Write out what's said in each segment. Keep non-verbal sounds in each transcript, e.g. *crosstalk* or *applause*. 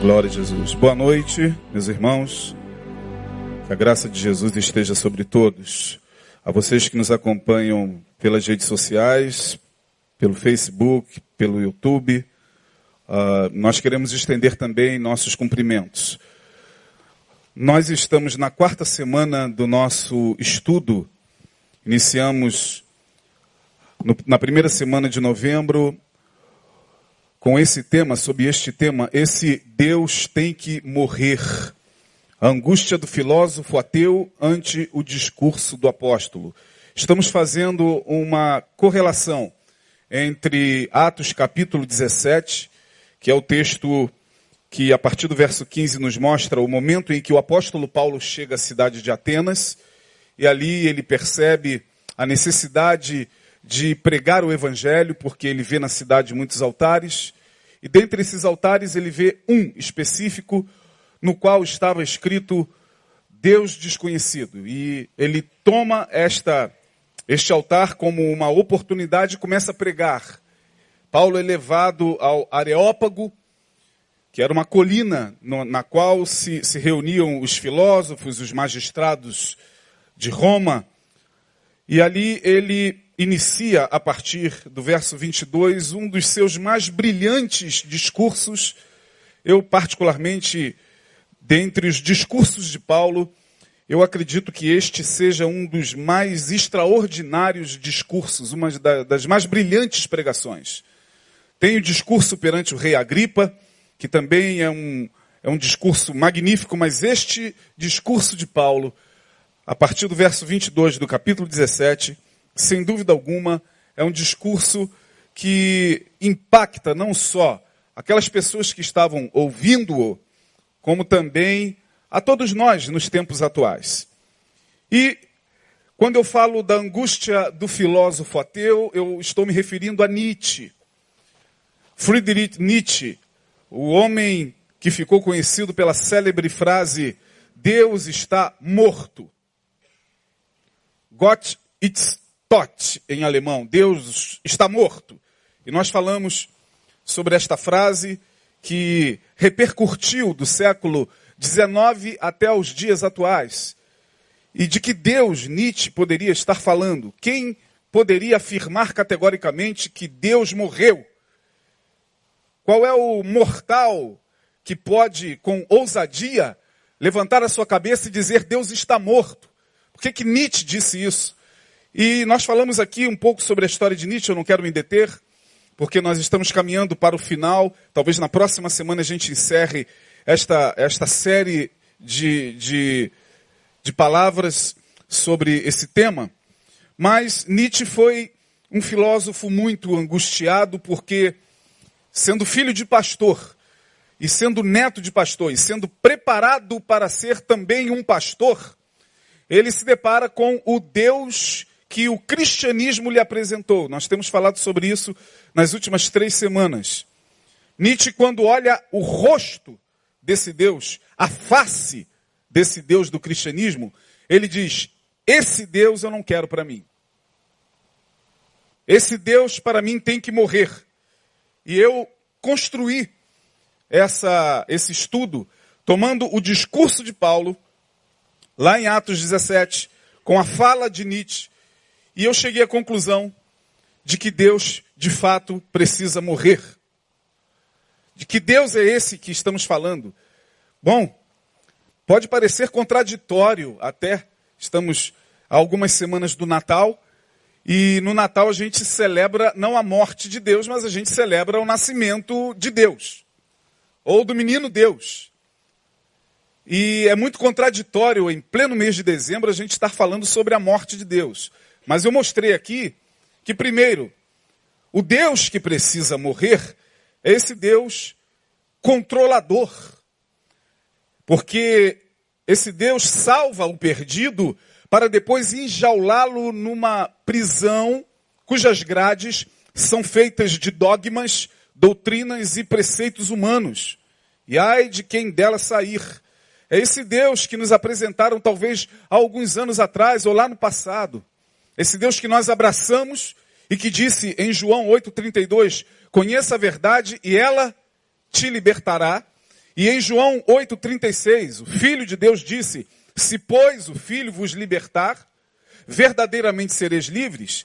Glória a Jesus. Boa noite, meus irmãos. Que a graça de Jesus esteja sobre todos. A vocês que nos acompanham pelas redes sociais, pelo Facebook, pelo YouTube, uh, nós queremos estender também nossos cumprimentos. Nós estamos na quarta semana do nosso estudo. Iniciamos no, na primeira semana de novembro com esse tema, sob este tema, esse Deus tem que morrer. A angústia do filósofo ateu ante o discurso do apóstolo. Estamos fazendo uma correlação entre Atos capítulo 17, que é o texto que a partir do verso 15 nos mostra o momento em que o apóstolo Paulo chega à cidade de Atenas, e ali ele percebe a necessidade de pregar o evangelho, porque ele vê na cidade muitos altares, e dentre esses altares ele vê um específico no qual estava escrito Deus desconhecido. E ele toma esta este altar como uma oportunidade e começa a pregar. Paulo é levado ao Areópago, que era uma colina no, na qual se, se reuniam os filósofos, os magistrados de Roma, e ali ele inicia, a partir do verso 22, um dos seus mais brilhantes discursos. Eu, particularmente, dentre os discursos de Paulo, eu acredito que este seja um dos mais extraordinários discursos, uma das mais brilhantes pregações. Tem o discurso perante o rei Agripa, que também é um, é um discurso magnífico, mas este discurso de Paulo, a partir do verso 22 do capítulo 17, sem dúvida alguma, é um discurso que impacta não só aquelas pessoas que estavam ouvindo-o, como também a todos nós nos tempos atuais. E quando eu falo da angústia do filósofo ateu, eu estou me referindo a Nietzsche. Friedrich Nietzsche, o homem que ficou conhecido pela célebre frase Deus está morto. Gott ist tot em alemão, Deus está morto. E nós falamos sobre esta frase que repercutiu do século 19 até os dias atuais. E de que Deus, Nietzsche, poderia estar falando? Quem poderia afirmar categoricamente que Deus morreu? Qual é o mortal que pode, com ousadia, levantar a sua cabeça e dizer Deus está morto? Por que, que Nietzsche disse isso? E nós falamos aqui um pouco sobre a história de Nietzsche, eu não quero me deter, porque nós estamos caminhando para o final. Talvez na próxima semana a gente encerre esta, esta série de, de, de palavras sobre esse tema, mas Nietzsche foi um filósofo muito angustiado porque, sendo filho de pastor, e sendo neto de pastor, e sendo preparado para ser também um pastor, ele se depara com o Deus que o cristianismo lhe apresentou. Nós temos falado sobre isso nas últimas três semanas. Nietzsche, quando olha o rosto desse Deus, a face desse Deus do cristianismo, ele diz: esse Deus eu não quero para mim. Esse Deus para mim tem que morrer. E eu construí essa, esse estudo tomando o discurso de Paulo, lá em Atos 17, com a fala de Nietzsche, e eu cheguei à conclusão de que Deus, de fato, precisa morrer. De que Deus é esse que estamos falando? Bom, pode parecer contraditório até. Estamos há algumas semanas do Natal e no Natal a gente celebra não a morte de Deus, mas a gente celebra o nascimento de Deus ou do menino Deus. E é muito contraditório em pleno mês de dezembro a gente estar falando sobre a morte de Deus. Mas eu mostrei aqui que primeiro o Deus que precisa morrer é esse Deus controlador. Porque esse Deus salva o perdido para depois enjaulá-lo numa prisão cujas grades são feitas de dogmas, doutrinas e preceitos humanos. E ai de quem dela sair. É esse Deus que nos apresentaram talvez há alguns anos atrás ou lá no passado. Esse Deus que nós abraçamos e que disse em João 8,32: Conheça a verdade e ela te libertará. E em João 8,36, o Filho de Deus disse: Se, pois, o Filho vos libertar, verdadeiramente sereis livres.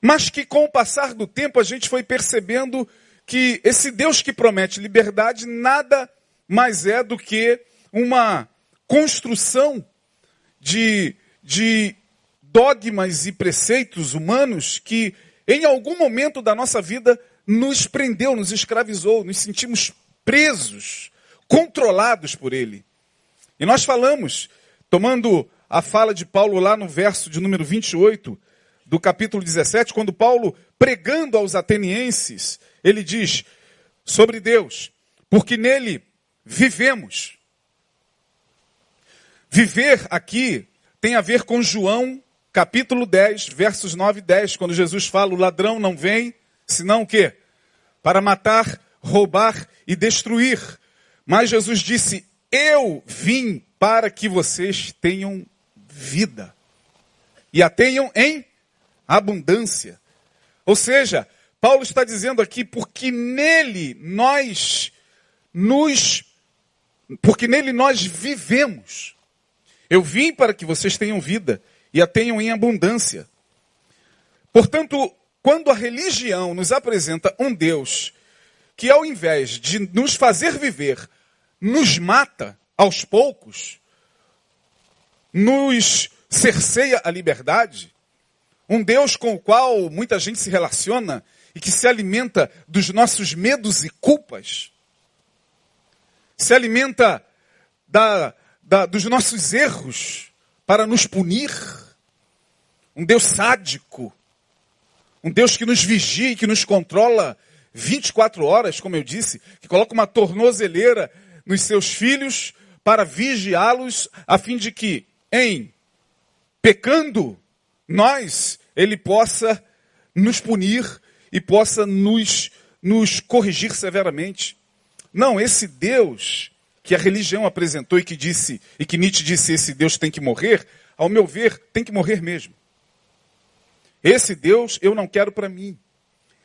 Mas que com o passar do tempo a gente foi percebendo que esse Deus que promete liberdade nada mais é do que uma construção de, de dogmas e preceitos humanos que em algum momento da nossa vida nos prendeu, nos escravizou, nos sentimos presos, controlados por ele. E nós falamos, tomando a fala de Paulo lá no verso de número 28 do capítulo 17, quando Paulo, pregando aos atenienses, ele diz sobre Deus, porque nele vivemos. Viver aqui tem a ver com João, capítulo 10, versos 9 e 10, quando Jesus fala: o ladrão não vem, senão o quê? Para matar, roubar e destruir. Mas Jesus disse: Eu vim para que vocês tenham vida. E a tenham em abundância. Ou seja, Paulo está dizendo aqui, porque nele nós nos. Porque nele nós vivemos. Eu vim para que vocês tenham vida e a tenham em abundância. Portanto, quando a religião nos apresenta um Deus que, ao invés de nos fazer viver, nos mata aos poucos, nos cerceia a liberdade, um Deus com o qual muita gente se relaciona e que se alimenta dos nossos medos e culpas, se alimenta da, da, dos nossos erros para nos punir. Um Deus sádico, um Deus que nos vigia e que nos controla 24 horas, como eu disse, que coloca uma tornozeleira nos seus filhos para vigiá-los, a fim de que, em pecando, nós, ele possa nos punir e possa nos, nos corrigir severamente. Não, esse Deus que a religião apresentou e que disse, e que Nietzsche disse, esse Deus tem que morrer, ao meu ver, tem que morrer mesmo. Esse Deus eu não quero para mim.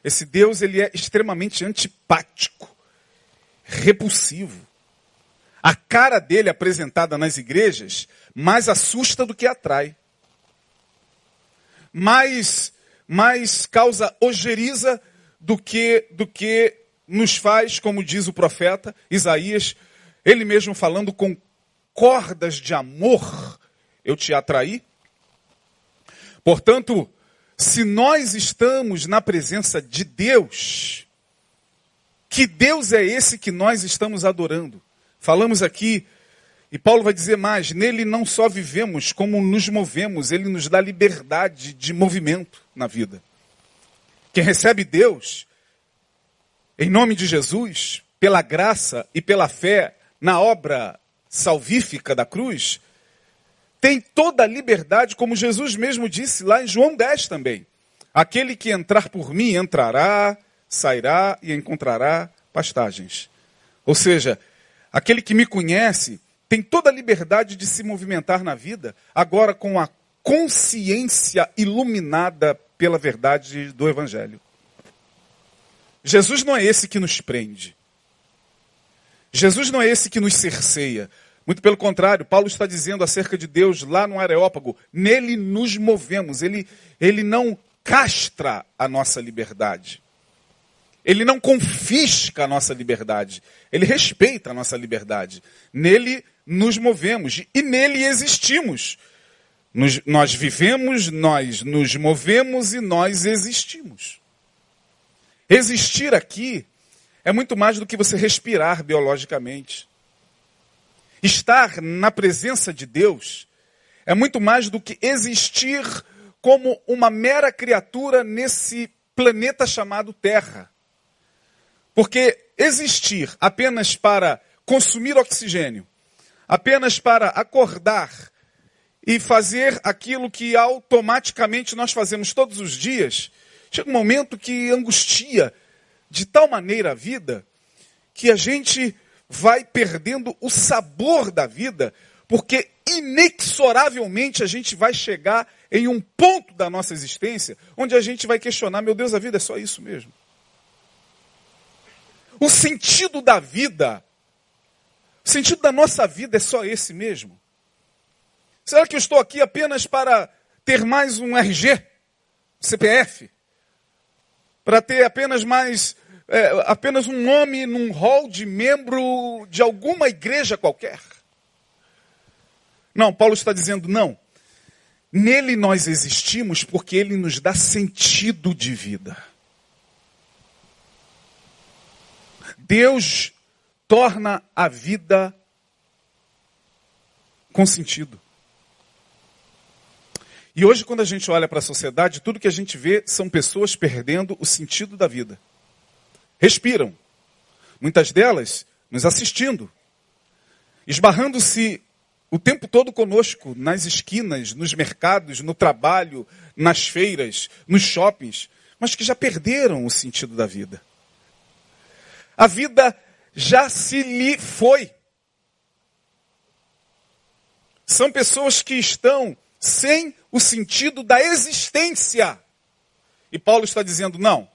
Esse Deus ele é extremamente antipático, repulsivo. A cara dele apresentada nas igrejas mais assusta do que atrai. Mais, mais causa ojeriza do que, do que nos faz, como diz o profeta Isaías, ele mesmo falando com cordas de amor, eu te atraí. Portanto, se nós estamos na presença de Deus, que Deus é esse que nós estamos adorando? Falamos aqui, e Paulo vai dizer mais: nele não só vivemos, como nos movemos, ele nos dá liberdade de movimento na vida. Quem recebe Deus, em nome de Jesus, pela graça e pela fé na obra salvífica da cruz, tem toda a liberdade, como Jesus mesmo disse lá em João 10 também. Aquele que entrar por mim entrará, sairá e encontrará pastagens. Ou seja, Aquele que me conhece tem toda a liberdade de se movimentar na vida, agora com a consciência iluminada pela verdade do Evangelho. Jesus não é esse que nos prende. Jesus não é esse que nos cerceia. Muito pelo contrário, Paulo está dizendo acerca de Deus lá no Areópago: nele nos movemos, ele, ele não castra a nossa liberdade. Ele não confisca a nossa liberdade. Ele respeita a nossa liberdade. Nele nos movemos e nele existimos. Nos, nós vivemos, nós nos movemos e nós existimos. Existir aqui é muito mais do que você respirar biologicamente. Estar na presença de Deus é muito mais do que existir como uma mera criatura nesse planeta chamado Terra. Porque existir apenas para consumir oxigênio, apenas para acordar e fazer aquilo que automaticamente nós fazemos todos os dias, chega um momento que angustia de tal maneira a vida que a gente vai perdendo o sabor da vida, porque inexoravelmente a gente vai chegar em um ponto da nossa existência onde a gente vai questionar: meu Deus, a vida é só isso mesmo. O sentido da vida O sentido da nossa vida é só esse mesmo? Será que eu estou aqui apenas para ter mais um RG, CPF? Para ter apenas mais é, apenas um nome num hall de membro de alguma igreja qualquer? Não, Paulo está dizendo não. Nele nós existimos porque ele nos dá sentido de vida. Deus torna a vida com sentido. E hoje, quando a gente olha para a sociedade, tudo que a gente vê são pessoas perdendo o sentido da vida. Respiram. Muitas delas nos assistindo, esbarrando-se o tempo todo conosco, nas esquinas, nos mercados, no trabalho, nas feiras, nos shoppings, mas que já perderam o sentido da vida. A vida já se lhe foi. São pessoas que estão sem o sentido da existência. E Paulo está dizendo: não.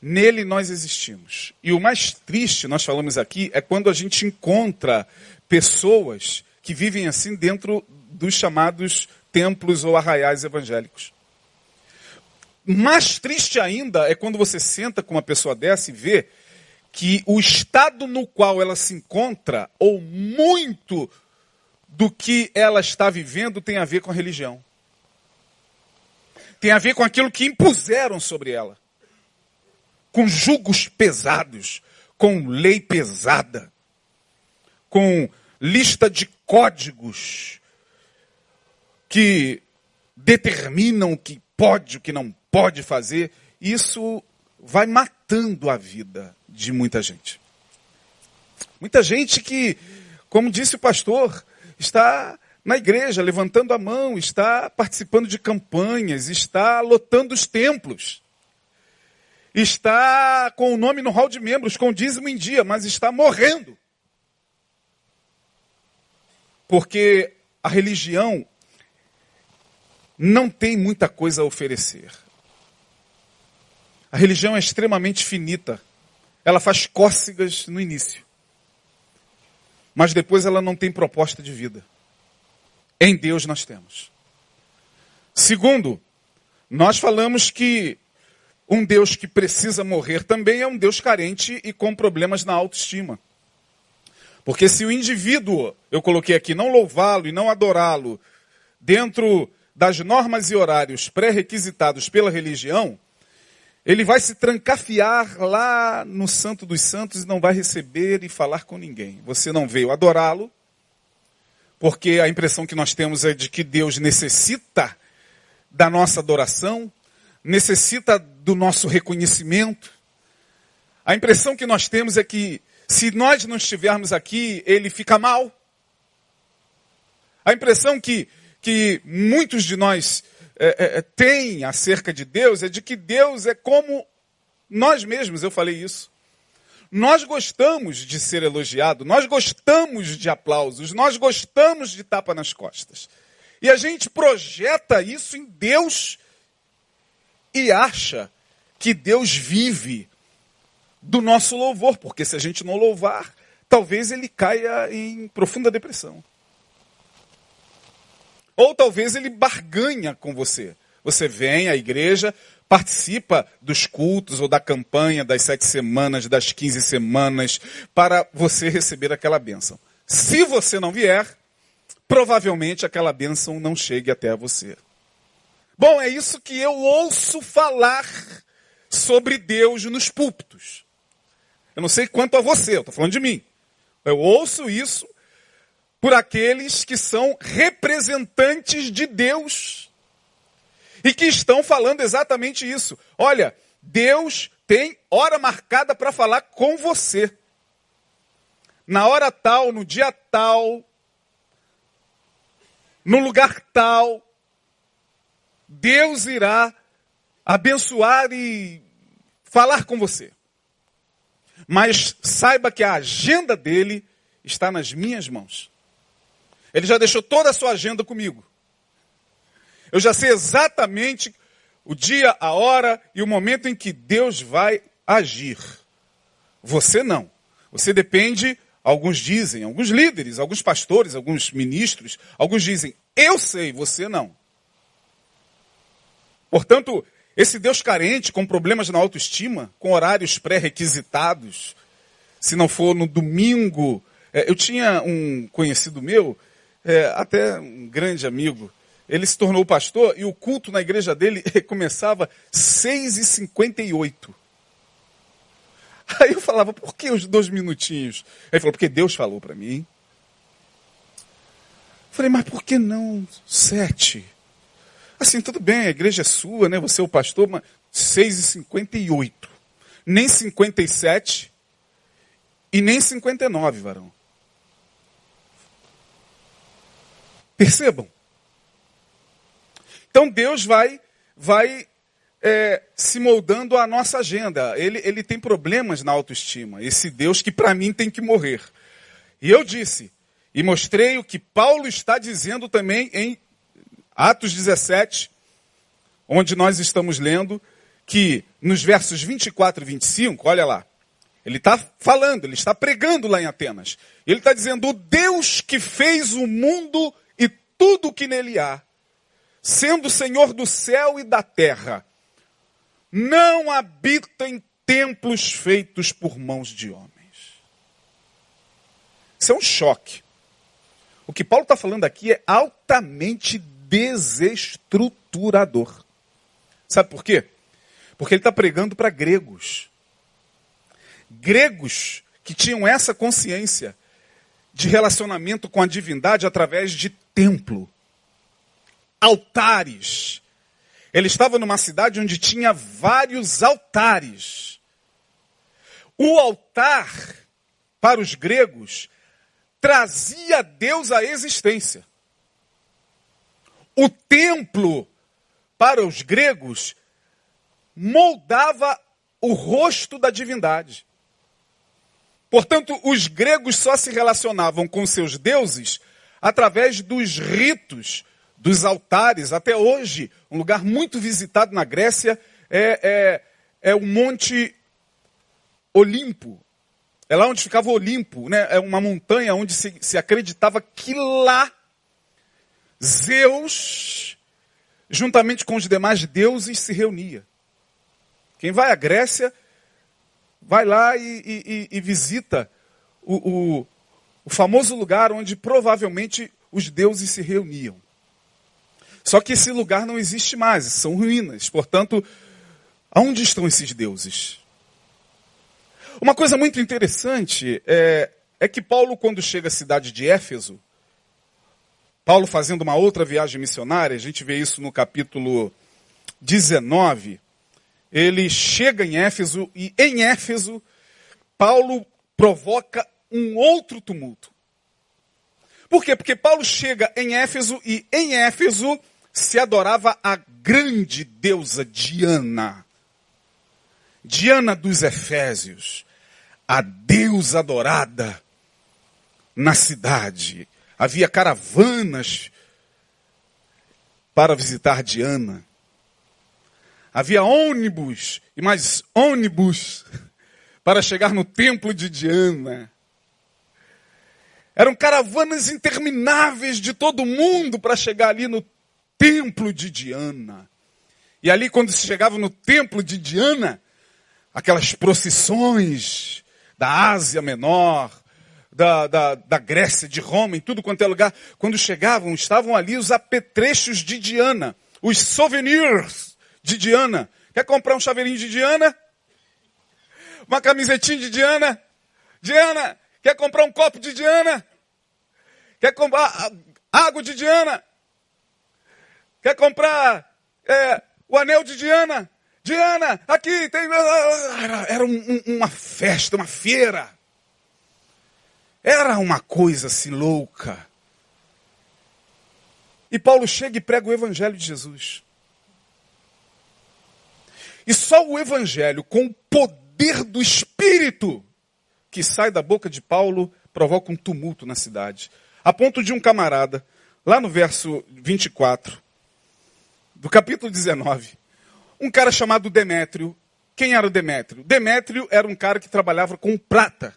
Nele nós existimos. E o mais triste, nós falamos aqui, é quando a gente encontra pessoas que vivem assim dentro dos chamados templos ou arraiais evangélicos. Mais triste ainda é quando você senta com uma pessoa dessa e vê que o estado no qual ela se encontra, ou muito do que ela está vivendo, tem a ver com a religião. Tem a ver com aquilo que impuseram sobre ela. Com julgos pesados, com lei pesada, com lista de códigos que determinam o que pode, o que não pode fazer. Isso vai matando a vida de muita gente. Muita gente que, como disse o pastor, está na igreja levantando a mão, está participando de campanhas, está lotando os templos, está com o nome no hall de membros, com dízimo em dia, mas está morrendo. Porque a religião não tem muita coisa a oferecer. A religião é extremamente finita. Ela faz cócegas no início. Mas depois ela não tem proposta de vida. Em Deus nós temos. Segundo, nós falamos que um Deus que precisa morrer também é um Deus carente e com problemas na autoestima. Porque se o indivíduo, eu coloquei aqui, não louvá-lo e não adorá-lo dentro das normas e horários pré-requisitados pela religião, ele vai se trancafiar lá no Santo dos Santos e não vai receber e falar com ninguém. Você não veio adorá-lo, porque a impressão que nós temos é de que Deus necessita da nossa adoração, necessita do nosso reconhecimento. A impressão que nós temos é que se nós não estivermos aqui, ele fica mal. A impressão que, que muitos de nós é, é, é, tem acerca de Deus é de que Deus é como nós mesmos, eu falei isso. Nós gostamos de ser elogiado, nós gostamos de aplausos, nós gostamos de tapa nas costas. E a gente projeta isso em Deus e acha que Deus vive do nosso louvor, porque se a gente não louvar, talvez ele caia em profunda depressão. Ou talvez ele barganha com você. Você vem à igreja, participa dos cultos ou da campanha das sete semanas, das quinze semanas, para você receber aquela bênção. Se você não vier, provavelmente aquela bênção não chegue até você. Bom, é isso que eu ouço falar sobre Deus nos púlpitos. Eu não sei quanto a você, eu estou falando de mim. Eu ouço isso por aqueles que são representantes de Deus e que estão falando exatamente isso. Olha, Deus tem hora marcada para falar com você. Na hora tal, no dia tal, no lugar tal, Deus irá abençoar e falar com você. Mas saiba que a agenda dele está nas minhas mãos. Ele já deixou toda a sua agenda comigo. Eu já sei exatamente o dia, a hora e o momento em que Deus vai agir. Você não. Você depende Alguns dizem, alguns líderes, alguns pastores, alguns ministros, alguns dizem, eu sei, você não. Portanto, esse Deus carente, com problemas na autoestima, com horários pré-requisitados, se não for no domingo. É, eu tinha um conhecido meu, é, até um grande amigo, ele se tornou pastor e o culto na igreja dele *laughs* começava 6h58. Aí eu falava, por que os dois minutinhos? Aí ele falou, porque Deus falou para mim. Eu falei, mas por que não sete? Assim, tudo bem, a igreja é sua, né? Você é o pastor, mas 6h58. Nem 57 e nem 59, varão. Percebam. Então Deus vai, vai é, se moldando a nossa agenda. Ele, ele tem problemas na autoestima. Esse Deus que para mim tem que morrer. E eu disse, e mostrei o que Paulo está dizendo também em Atos 17, onde nós estamos lendo que nos versos 24 e 25, olha lá, ele está falando, ele está pregando lá em Atenas. Ele está dizendo: o Deus que fez o mundo e tudo o que nele há, sendo Senhor do céu e da terra, não habita em templos feitos por mãos de homens. Isso é um choque. O que Paulo está falando aqui é altamente desestruturador. Sabe por quê? Porque ele está pregando para gregos. Gregos que tinham essa consciência de relacionamento com a divindade através de templo, altares. Ele estava numa cidade onde tinha vários altares. O altar, para os gregos, trazia Deus à existência. O templo, para os gregos, moldava o rosto da divindade. Portanto, os gregos só se relacionavam com seus deuses através dos ritos, dos altares. Até hoje, um lugar muito visitado na Grécia é, é, é o Monte Olimpo. É lá onde ficava o Olimpo, né? é uma montanha onde se, se acreditava que lá Zeus, juntamente com os demais deuses, se reunia. Quem vai à Grécia, vai lá e, e, e visita o, o, o famoso lugar onde provavelmente os deuses se reuniam. Só que esse lugar não existe mais, são ruínas. Portanto, aonde estão esses deuses? Uma coisa muito interessante é, é que Paulo, quando chega à cidade de Éfeso, Paulo fazendo uma outra viagem missionária, a gente vê isso no capítulo 19. Ele chega em Éfeso e em Éfeso, Paulo provoca um outro tumulto. Por quê? Porque Paulo chega em Éfeso e em Éfeso se adorava a grande deusa Diana. Diana dos Efésios, a deusa adorada na cidade havia caravanas para visitar Diana. Havia ônibus e mais ônibus para chegar no templo de Diana. Eram caravanas intermináveis de todo mundo para chegar ali no templo de Diana. E ali, quando se chegava no templo de Diana, aquelas procissões da Ásia Menor, da, da, da Grécia, de Roma, em tudo quanto é lugar, quando chegavam, estavam ali os apetrechos de Diana, os souvenirs de Diana. Quer comprar um chaveirinho de Diana? Uma camisetinha de Diana? Diana, quer comprar um copo de Diana? Quer comprar água de Diana? Quer comprar é, o anel de Diana? Diana, aqui tem. Era um, um, uma festa, uma feira. Era uma coisa assim louca. E Paulo chega e prega o Evangelho de Jesus. E só o Evangelho, com o poder do Espírito que sai da boca de Paulo, provoca um tumulto na cidade. A ponto de um camarada, lá no verso 24, do capítulo 19, um cara chamado Demétrio. Quem era o Demétrio? Demétrio era um cara que trabalhava com prata.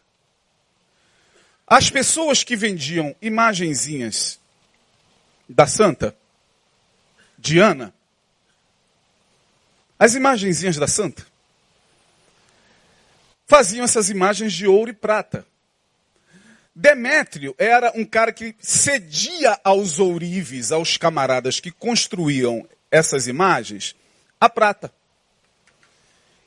As pessoas que vendiam imagenzinhas da santa, Diana, as imagenzinhas da santa, faziam essas imagens de ouro e prata. Demétrio era um cara que cedia aos ourives, aos camaradas que construíam essas imagens, a prata.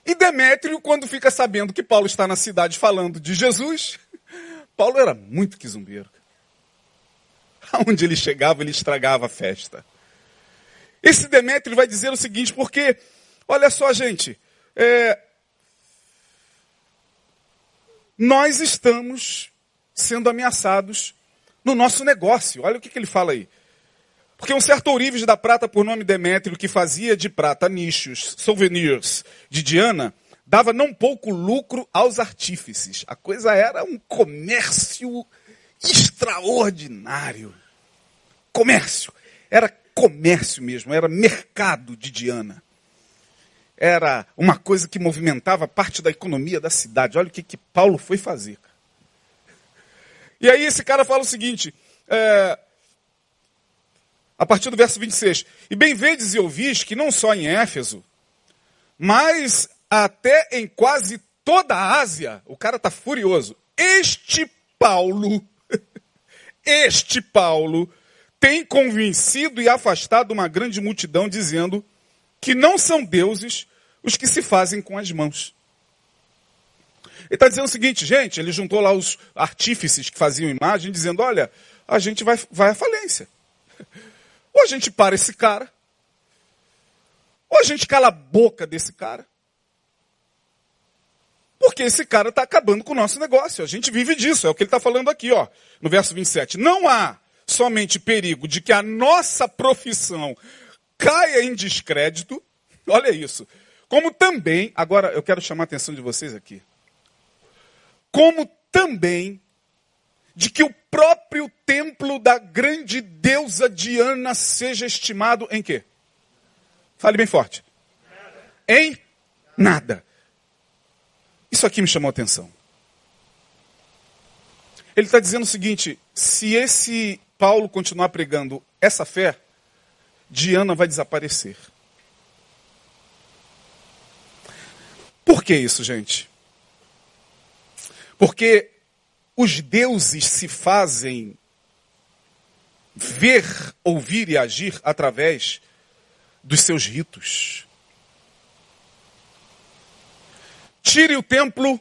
E Demétrio, quando fica sabendo que Paulo está na cidade falando de Jesus, Paulo era muito quizumbeiro. Aonde ele chegava, ele estragava a festa. Esse Demétrio vai dizer o seguinte, porque, olha só, gente, é, nós estamos sendo ameaçados no nosso negócio. Olha o que, que ele fala aí. Porque um certo ourives da prata por nome Demétrio, que fazia de prata nichos, souvenirs de Diana, dava não pouco lucro aos artífices. A coisa era um comércio extraordinário. Comércio. Era comércio mesmo, era mercado de Diana. Era uma coisa que movimentava parte da economia da cidade. Olha o que, que Paulo foi fazer. E aí esse cara fala o seguinte, é, a partir do verso 26. E bem vedes e ouvis que não só em Éfeso, mas até em quase toda a Ásia, o cara está furioso. Este Paulo, *laughs* este Paulo, tem convencido e afastado uma grande multidão, dizendo que não são deuses os que se fazem com as mãos. Ele está dizendo o seguinte, gente, ele juntou lá os artífices que faziam imagem, dizendo, olha, a gente vai, vai à falência. *laughs* Ou a gente para esse cara, ou a gente cala a boca desse cara, porque esse cara está acabando com o nosso negócio. A gente vive disso, é o que ele está falando aqui, ó, no verso 27. Não há somente perigo de que a nossa profissão caia em descrédito, olha isso, como também, agora eu quero chamar a atenção de vocês aqui, como também de que o próprio templo da grande deusa Diana seja estimado em quê? Fale bem forte. Em nada. Isso aqui me chamou a atenção. Ele está dizendo o seguinte: se esse Paulo continuar pregando essa fé, Diana vai desaparecer. Por que isso, gente? Porque os deuses se fazem ver, ouvir e agir através dos seus ritos. Tire o templo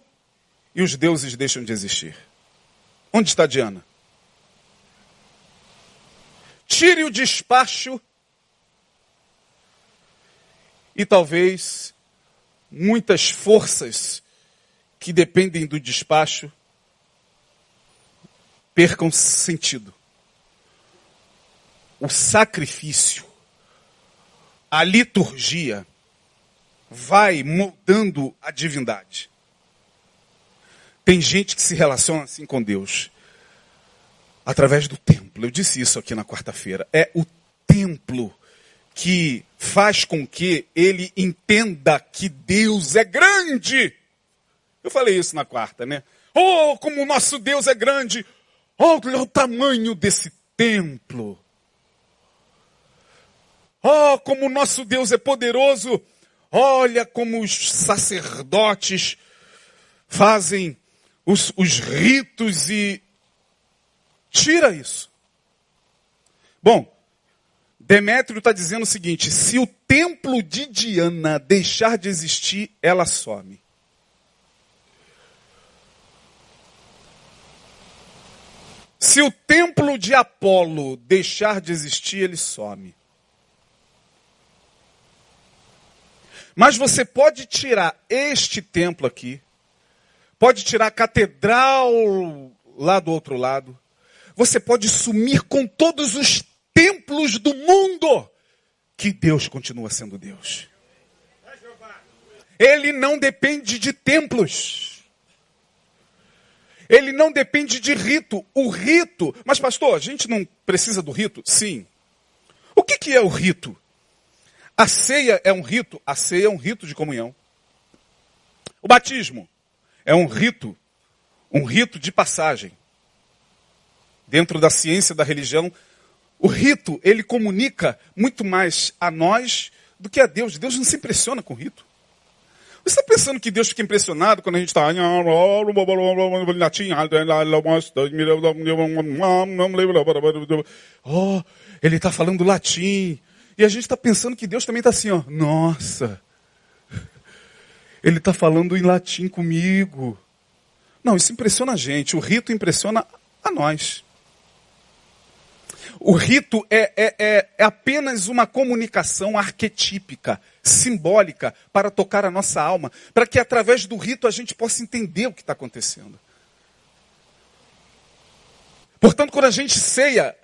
e os deuses deixam de existir. Onde está Diana? Tire o despacho e talvez muitas forças que dependem do despacho percam sentido. O sacrifício, a liturgia, vai moldando a divindade. Tem gente que se relaciona assim com Deus através do templo. Eu disse isso aqui na quarta-feira. É o templo que faz com que ele entenda que Deus é grande. Eu falei isso na quarta, né? Oh, como o nosso Deus é grande! Olha o tamanho desse templo! Oh, como o nosso Deus é poderoso! Olha como os sacerdotes fazem os, os ritos e. Tira isso. Bom, Demétrio está dizendo o seguinte: se o templo de Diana deixar de existir, ela some. Se o templo de Apolo deixar de existir, ele some. Mas você pode tirar este templo aqui, pode tirar a catedral lá do outro lado, você pode sumir com todos os templos do mundo, que Deus continua sendo Deus. Ele não depende de templos. Ele não depende de rito. O rito. Mas, pastor, a gente não precisa do rito? Sim. O que, que é o rito? A ceia é um rito, a ceia é um rito de comunhão. O batismo é um rito, um rito de passagem. dentro da ciência da religião, o rito, ele comunica muito mais a nós do que a Deus. Deus não se impressiona com o rito. Você está pensando que Deus fica impressionado quando a gente está. Oh, ele está falando latim. E a gente está pensando que Deus também está assim, ó. Nossa. Ele está falando em latim comigo. Não, isso impressiona a gente. O rito impressiona a nós. O rito é, é, é, é, apenas uma comunicação arquetípica, simbólica, para tocar a nossa alma, para que através do rito a gente possa entender o que está acontecendo. Portanto, quando a gente ceia,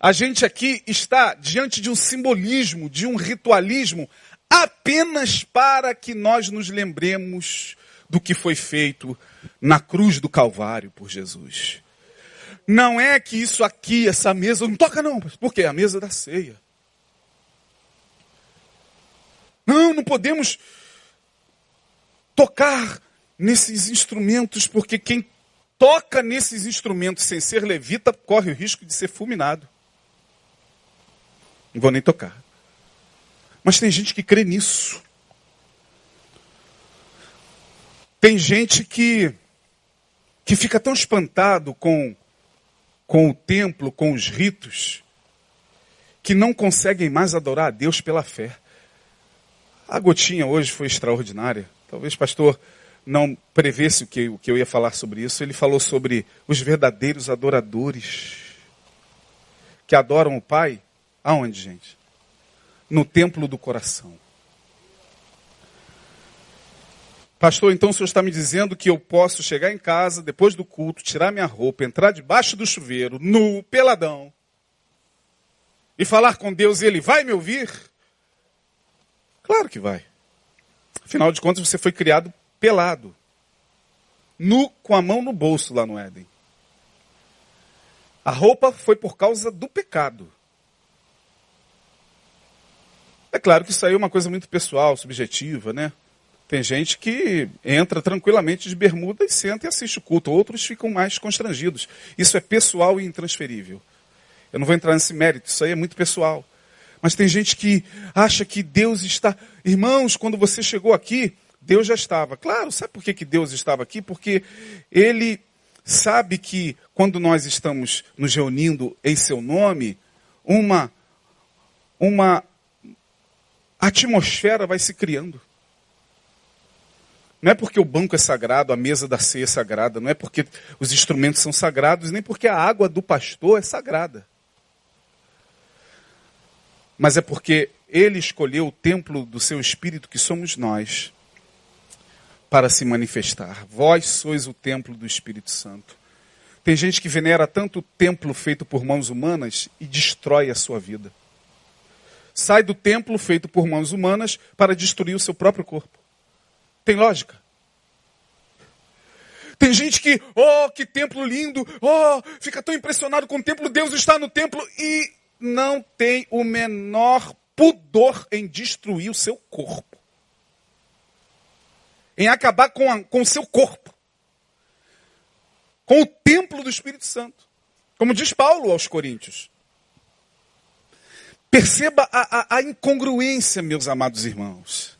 a gente aqui está diante de um simbolismo, de um ritualismo, apenas para que nós nos lembremos do que foi feito na cruz do Calvário por Jesus. Não é que isso aqui, essa mesa, não toca não. Por quê? A mesa da ceia. Não, não podemos tocar nesses instrumentos, porque quem toca nesses instrumentos sem ser levita corre o risco de ser fulminado. Não vou nem tocar. Mas tem gente que crê nisso. Tem gente que, que fica tão espantado com com o templo, com os ritos, que não conseguem mais adorar a Deus pela fé. A gotinha hoje foi extraordinária. Talvez, pastor, não prevesse o que, o que eu ia falar sobre isso. Ele falou sobre os verdadeiros adoradores que adoram o Pai. Aonde, gente? No templo do coração. Pastor, então o senhor está me dizendo que eu posso chegar em casa, depois do culto, tirar minha roupa, entrar debaixo do chuveiro, nu, peladão, e falar com Deus e Ele vai me ouvir? Claro que vai. Afinal de contas, você foi criado pelado, nu, com a mão no bolso lá no Éden. A roupa foi por causa do pecado. É claro que isso aí é uma coisa muito pessoal, subjetiva, né? Tem gente que entra tranquilamente de bermuda e senta e assiste o culto. Outros ficam mais constrangidos. Isso é pessoal e intransferível. Eu não vou entrar nesse mérito, isso aí é muito pessoal. Mas tem gente que acha que Deus está. Irmãos, quando você chegou aqui, Deus já estava. Claro, sabe por que, que Deus estava aqui? Porque Ele sabe que quando nós estamos nos reunindo em seu nome, uma, uma atmosfera vai se criando. Não é porque o banco é sagrado, a mesa da ceia é sagrada, não é porque os instrumentos são sagrados, nem porque a água do pastor é sagrada. Mas é porque ele escolheu o templo do seu espírito, que somos nós, para se manifestar. Vós sois o templo do Espírito Santo. Tem gente que venera tanto o templo feito por mãos humanas e destrói a sua vida. Sai do templo feito por mãos humanas para destruir o seu próprio corpo. Tem lógica? Tem gente que, oh, que templo lindo, oh, fica tão impressionado com o templo, Deus está no templo e não tem o menor pudor em destruir o seu corpo. Em acabar com, a, com o seu corpo. Com o templo do Espírito Santo. Como diz Paulo aos Coríntios. Perceba a, a, a incongruência, meus amados irmãos.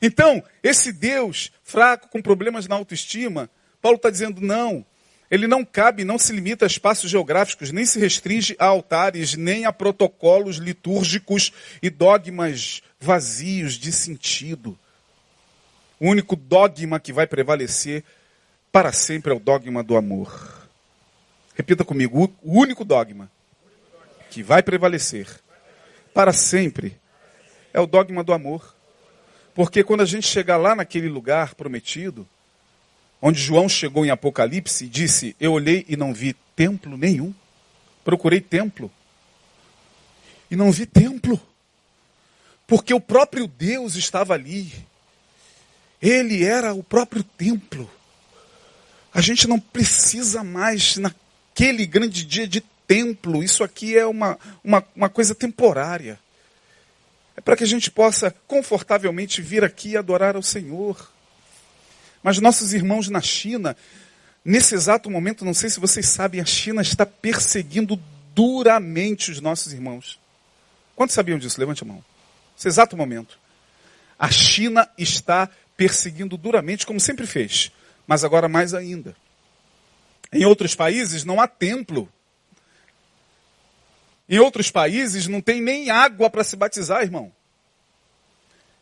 Então, esse Deus fraco, com problemas na autoestima, Paulo está dizendo não. Ele não cabe, não se limita a espaços geográficos, nem se restringe a altares, nem a protocolos litúrgicos e dogmas vazios de sentido. O único dogma que vai prevalecer para sempre é o dogma do amor. Repita comigo: o único dogma que vai prevalecer para sempre é o dogma do amor. Porque quando a gente chegar lá naquele lugar prometido, onde João chegou em Apocalipse e disse: Eu olhei e não vi templo nenhum. Procurei templo e não vi templo. Porque o próprio Deus estava ali. Ele era o próprio templo. A gente não precisa mais, naquele grande dia de templo. Isso aqui é uma, uma, uma coisa temporária. É para que a gente possa confortavelmente vir aqui e adorar ao Senhor. Mas nossos irmãos na China Nesse exato momento, não sei se vocês sabem, a China está perseguindo duramente os nossos irmãos. Quantos sabiam disso? Levante a mão. Nesse exato momento. A China está perseguindo duramente, como sempre fez, mas agora mais ainda. Em outros países não há templo. Em outros países não tem nem água para se batizar, irmão.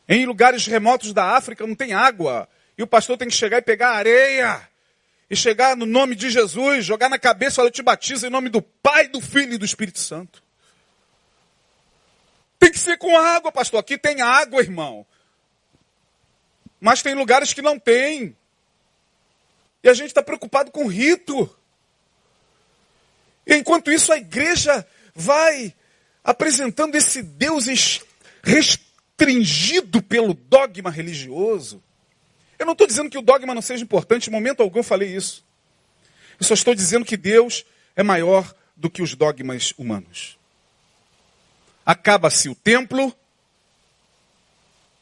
Em lugares remotos da África não tem água. E o pastor tem que chegar e pegar areia. E chegar no nome de Jesus, jogar na cabeça, olha, te batizo em nome do Pai, do Filho e do Espírito Santo. Tem que ser com água, pastor. Aqui tem água, irmão. Mas tem lugares que não tem. E a gente está preocupado com rito. Enquanto isso, a igreja vai apresentando esse Deus restringido pelo dogma religioso. Eu não estou dizendo que o dogma não seja importante, em momento algum eu falei isso. Eu só estou dizendo que Deus é maior do que os dogmas humanos. Acaba-se o templo,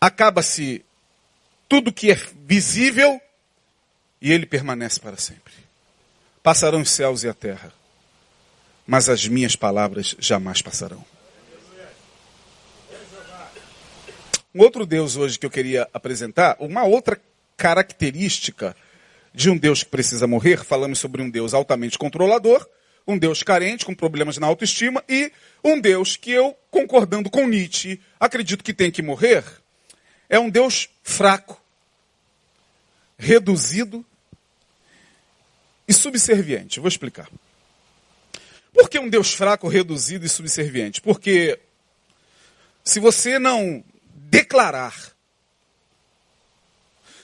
acaba-se tudo que é visível e ele permanece para sempre. Passarão os céus e a terra, mas as minhas palavras jamais passarão. Um outro Deus hoje que eu queria apresentar, uma outra característica de um Deus que precisa morrer, falamos sobre um Deus altamente controlador, um Deus carente, com problemas na autoestima, e um Deus que eu, concordando com Nietzsche, acredito que tem que morrer, é um Deus fraco, reduzido e subserviente. Vou explicar. Por que um Deus fraco, reduzido e subserviente? Porque se você não declarar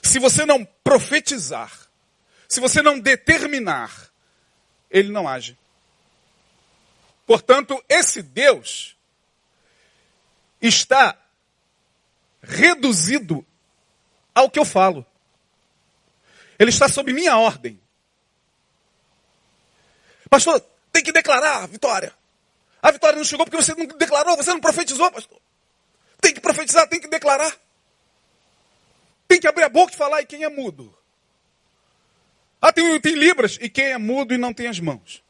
se você não profetizar, se você não determinar, ele não age. Portanto, esse Deus está reduzido ao que eu falo. Ele está sob minha ordem. Pastor, tem que declarar a vitória. A vitória não chegou porque você não declarou, você não profetizou, pastor. Tem que profetizar, tem que declarar. Tem que abrir a boca e falar, e quem é mudo? Ah, tem, tem Libras, e quem é mudo e não tem as mãos?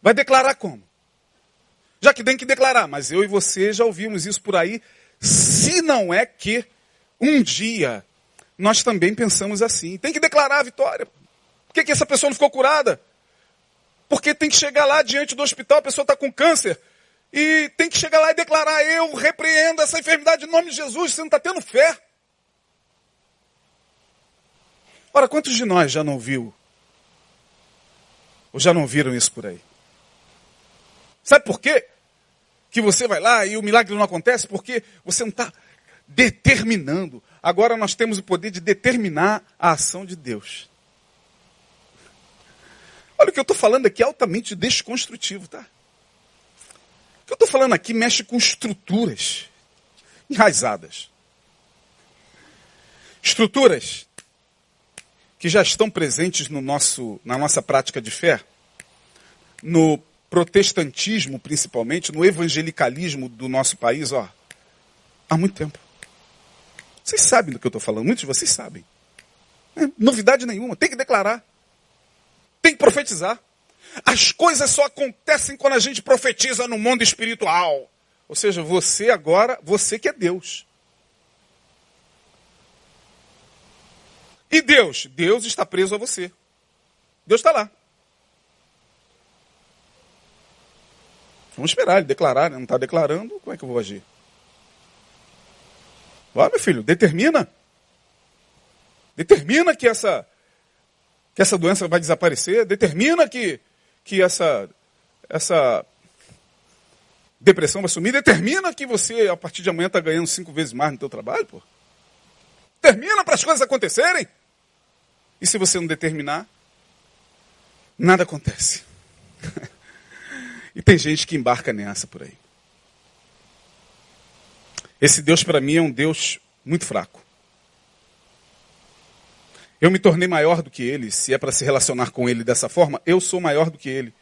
Vai declarar como? Já que tem que declarar, mas eu e você já ouvimos isso por aí, se não é que um dia nós também pensamos assim. Tem que declarar a vitória. Por que, que essa pessoa não ficou curada? Porque tem que chegar lá diante do hospital, a pessoa está com câncer. E tem que chegar lá e declarar: Eu repreendo essa enfermidade em nome de Jesus. Você não está tendo fé. Ora, quantos de nós já não viu? Ou já não viram isso por aí? Sabe por quê? Que você vai lá e o milagre não acontece? Porque você não está determinando. Agora nós temos o poder de determinar a ação de Deus. Olha o que eu estou falando aqui é altamente desconstrutivo, tá? que eu estou falando aqui mexe com estruturas enraizadas. Estruturas que já estão presentes no nosso, na nossa prática de fé, no protestantismo principalmente, no evangelicalismo do nosso país, ó, há muito tempo. Vocês sabem do que eu estou falando, muitos de vocês sabem. É, novidade nenhuma, tem que declarar, tem que profetizar. As coisas só acontecem quando a gente profetiza no mundo espiritual. Ou seja, você agora, você que é Deus. E Deus? Deus está preso a você. Deus está lá. Vamos esperar ele declarar, né? não está declarando, como é que eu vou agir? Vai, meu filho, determina. Determina que essa, que essa doença vai desaparecer. Determina que que essa, essa depressão vai sumir, determina que você, a partir de amanhã, está ganhando cinco vezes mais no teu trabalho, pô. Termina para as coisas acontecerem. E se você não determinar, nada acontece. *laughs* e tem gente que embarca nessa por aí. Esse Deus para mim é um Deus muito fraco. Eu me tornei maior do que ele, se é para se relacionar com ele dessa forma, eu sou maior do que ele.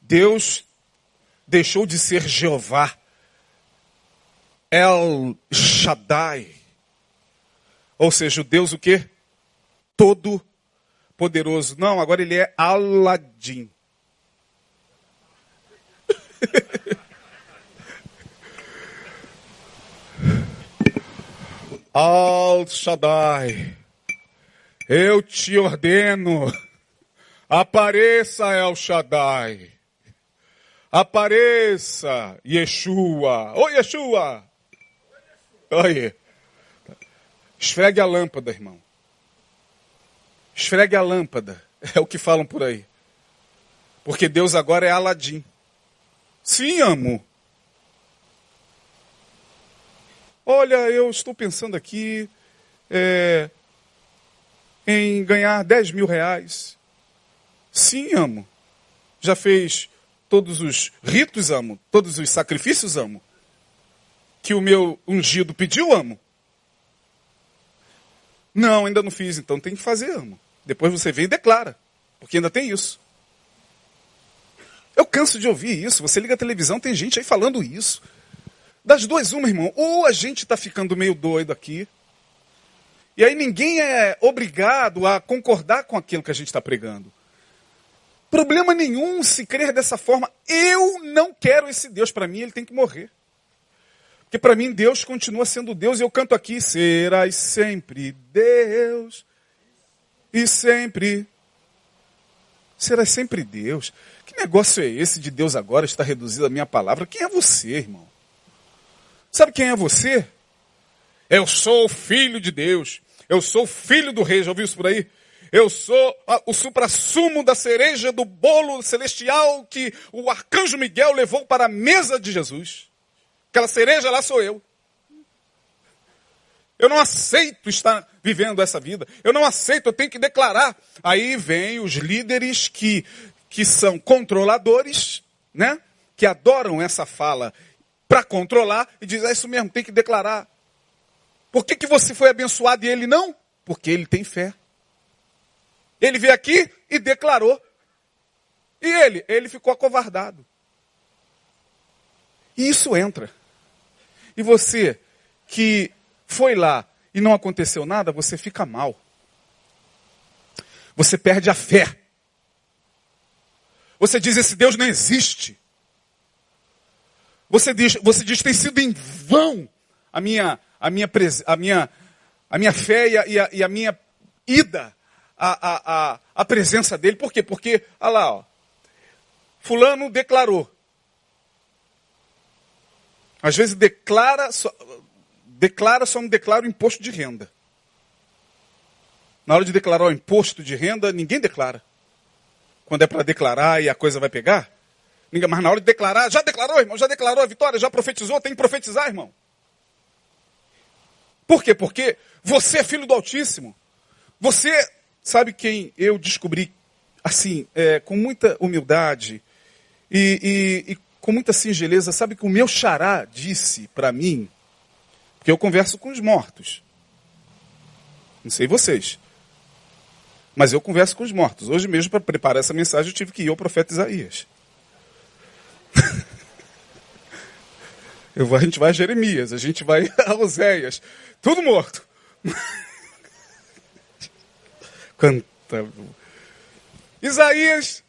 Deus deixou de ser Jeová, El Shaddai. Ou seja, o Deus o quê? todo poderoso. Não, agora ele é Aladim. *laughs* Al Shaddai, eu te ordeno, apareça El Shaddai, apareça Yeshua, oi Yeshua, oi, esfregue a lâmpada, irmão, esfregue a lâmpada, é o que falam por aí, porque Deus agora é Aladim, sim amo, Olha, eu estou pensando aqui é, em ganhar 10 mil reais. Sim, amo. Já fez todos os ritos, amo. Todos os sacrifícios, amo. Que o meu ungido pediu, amo. Não, ainda não fiz, então tem que fazer, amo. Depois você vem e declara, porque ainda tem isso. Eu canso de ouvir isso. Você liga a televisão, tem gente aí falando isso. Das duas, uma, irmão. Ou a gente está ficando meio doido aqui, e aí ninguém é obrigado a concordar com aquilo que a gente está pregando. Problema nenhum se crer dessa forma. Eu não quero esse Deus. Para mim, ele tem que morrer. Porque para mim, Deus continua sendo Deus. E eu canto aqui: serás sempre Deus. E sempre. Serás sempre Deus. Que negócio é esse de Deus agora está reduzido a minha palavra? Quem é você, irmão? Sabe quem é você? Eu sou filho de Deus. Eu sou filho do rei. Já ouviu isso por aí? Eu sou o suprassumo da cereja do bolo celestial que o arcanjo Miguel levou para a mesa de Jesus. Aquela cereja lá sou eu. Eu não aceito estar vivendo essa vida. Eu não aceito, eu tenho que declarar. Aí vem os líderes que, que são controladores, né? Que adoram essa fala para controlar e diz, é isso mesmo, tem que declarar. Por que, que você foi abençoado e ele não? Porque ele tem fé. Ele veio aqui e declarou. E ele? Ele ficou acovardado. E isso entra. E você que foi lá e não aconteceu nada, você fica mal. Você perde a fé. Você diz: esse Deus não existe. Você diz, você diz tem sido em vão a minha, a minha, a minha, a minha fé e a, e a minha ida à, à, à, presença dele. Por quê? Porque, olha lá, ó, fulano declarou. Às vezes declara, só, declara, só não declara o imposto de renda. Na hora de declarar o imposto de renda, ninguém declara. Quando é para declarar e a coisa vai pegar, Ninguém, mas na hora de declarar, já declarou, irmão, já declarou a vitória, já profetizou, tem que profetizar, irmão. Por quê? Porque você é filho do Altíssimo. Você sabe quem eu descobri, assim, é, com muita humildade e, e, e com muita singeleza, sabe que o meu xará disse para mim, porque eu converso com os mortos. Não sei vocês. Mas eu converso com os mortos. Hoje mesmo, para preparar essa mensagem, eu tive que ir ao profeta Isaías. Eu, a gente vai a Jeremias, a gente vai *laughs* a Oséias, tudo morto. *laughs* Canta. Isaías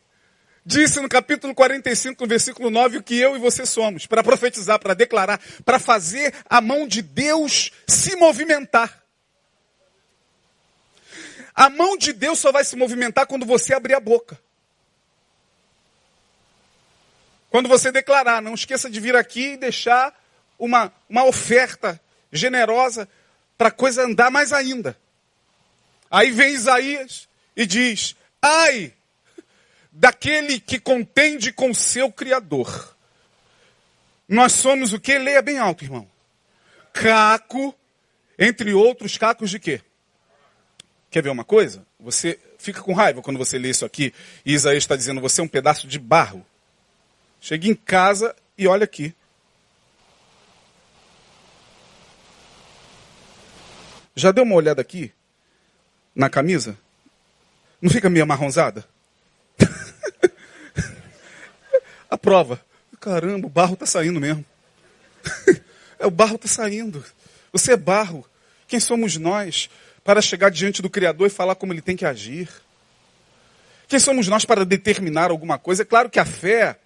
disse no capítulo 45, no versículo 9, o que eu e você somos, para profetizar, para declarar, para fazer a mão de Deus se movimentar. A mão de Deus só vai se movimentar quando você abrir a boca. Quando você declarar, não esqueça de vir aqui e deixar uma, uma oferta generosa para a coisa andar mais ainda. Aí vem Isaías e diz: Ai daquele que contende com seu Criador. Nós somos o que? Leia bem alto, irmão. Caco, entre outros cacos de quê? Quer ver uma coisa? Você fica com raiva quando você lê isso aqui e Isaías está dizendo: você é um pedaço de barro. Chega em casa e olha aqui. Já deu uma olhada aqui? Na camisa? Não fica meio amarronzada? *laughs* A prova. Caramba, o barro está saindo mesmo. *laughs* é, o barro está saindo. Você é barro. Quem somos nós para chegar diante do Criador e falar como ele tem que agir? Quem somos nós para determinar alguma coisa? É claro que a fé,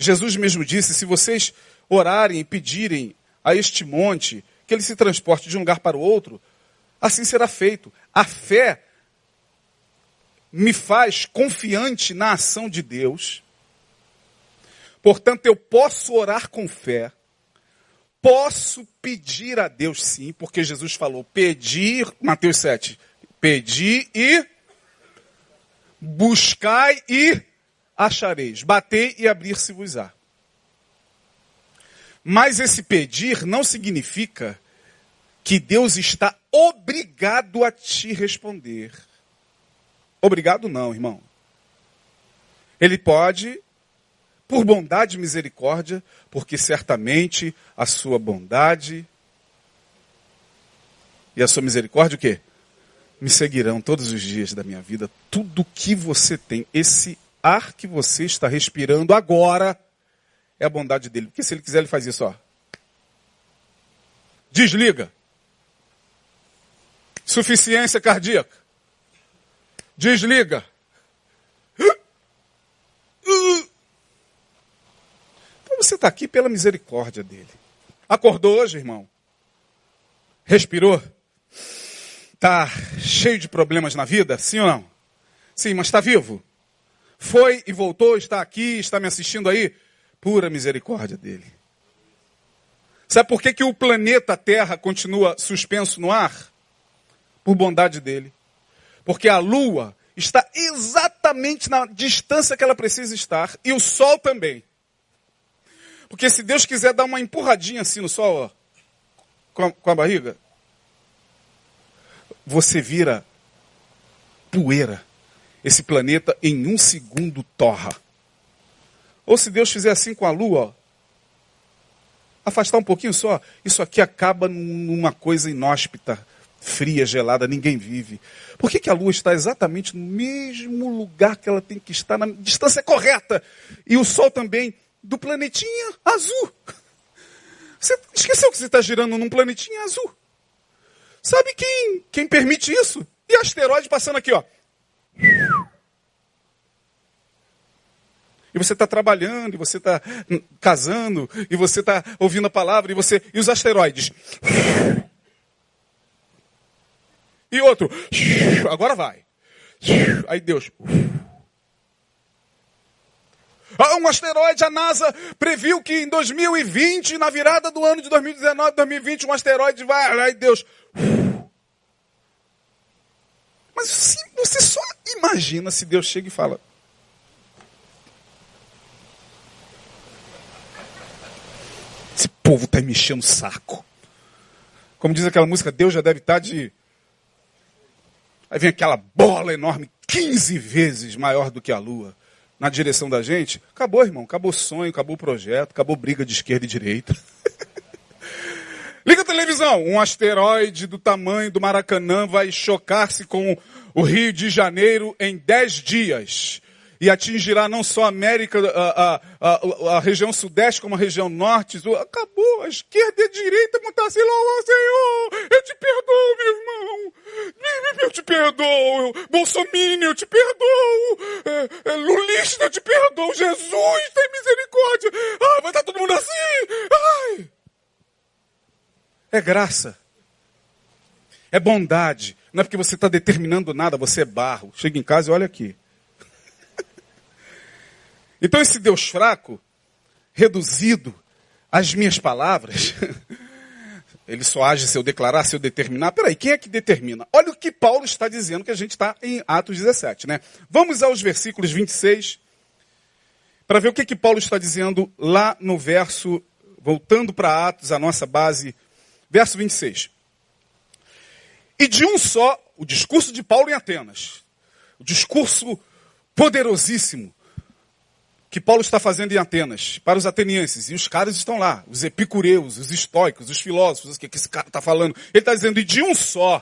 Jesus mesmo disse: se vocês orarem e pedirem a este monte que ele se transporte de um lugar para o outro, assim será feito. A fé me faz confiante na ação de Deus. Portanto, eu posso orar com fé. Posso pedir a Deus sim, porque Jesus falou: pedir, Mateus 7, pedir e buscai e achareis, batei e abrir-se-vos-á. Mas esse pedir não significa que Deus está obrigado a te responder. Obrigado não, irmão. Ele pode, por bondade e misericórdia, porque certamente a sua bondade e a sua misericórdia o quê? Me seguirão todos os dias da minha vida. Tudo que você tem, esse ar que você está respirando agora, é a bondade dele. Porque se ele quiser, ele faz isso, ó. Desliga. Suficiência cardíaca. Desliga. Então você está aqui pela misericórdia dele. Acordou hoje, irmão? Respirou? Está cheio de problemas na vida? Sim ou não? Sim, mas está vivo? Foi e voltou, está aqui, está me assistindo aí? Pura misericórdia dele. Sabe por que, que o planeta Terra continua suspenso no ar? Por bondade dele. Porque a Lua está exatamente na distância que ela precisa estar e o Sol também. Porque se Deus quiser dar uma empurradinha assim no Sol, ó, com, a, com a barriga, você vira poeira. Esse planeta em um segundo torra. Ou se Deus fizer assim com a lua, afastar um pouquinho só, isso aqui acaba numa coisa inóspita, fria, gelada, ninguém vive. Por que, que a lua está exatamente no mesmo lugar que ela tem que estar, na distância correta? E o sol também, do planetinha azul. Você esqueceu que você está girando num planetinha azul? Sabe quem, quem permite isso? E asteroide passando aqui, ó. E você está trabalhando, e você está casando, e você está ouvindo a palavra, e você. E os asteroides. E outro. Agora vai. Aí Deus. Ah, um asteroide, a NASA previu que em 2020, na virada do ano de 2019, 2020, um asteroide vai. Aí Deus. Mas você só imagina se Deus chega e fala: Esse povo está me enchendo o saco. Como diz aquela música, Deus já deve estar tá de. Aí vem aquela bola enorme, 15 vezes maior do que a lua, na direção da gente. Acabou, irmão. Acabou sonho, acabou projeto, acabou briga de esquerda e direita. *laughs* Liga a televisão. Um asteroide do tamanho do Maracanã vai chocar-se com o Rio de Janeiro em 10 dias e atingirá não só a América, a, a, a, a, região sudeste, como a região norte. Acabou, a esquerda e a direita vão estar assim, oh, Senhor, eu te perdoo, meu irmão. Eu te perdoo. Bolsonaro, eu te perdoo. É, é, Lulista, eu te perdoo. Jesus, tem misericórdia. Ah, vai estar todo mundo assim. Ai. É graça. É bondade. Não é porque você está determinando nada, você é barro. Chega em casa e olha aqui. Então esse Deus fraco, reduzido às minhas palavras, *laughs* ele só age se eu declarar, se eu determinar. Peraí, quem é que determina? Olha o que Paulo está dizendo, que a gente está em Atos 17, né? Vamos aos versículos 26, para ver o que, que Paulo está dizendo lá no verso, voltando para Atos, a nossa base, verso 26. E de um só, o discurso de Paulo em Atenas, o discurso poderosíssimo, que Paulo está fazendo em Atenas, para os atenienses, e os caras estão lá, os epicureus, os estoicos, os filósofos, o que, que esse cara está falando? Ele está dizendo, e de um só,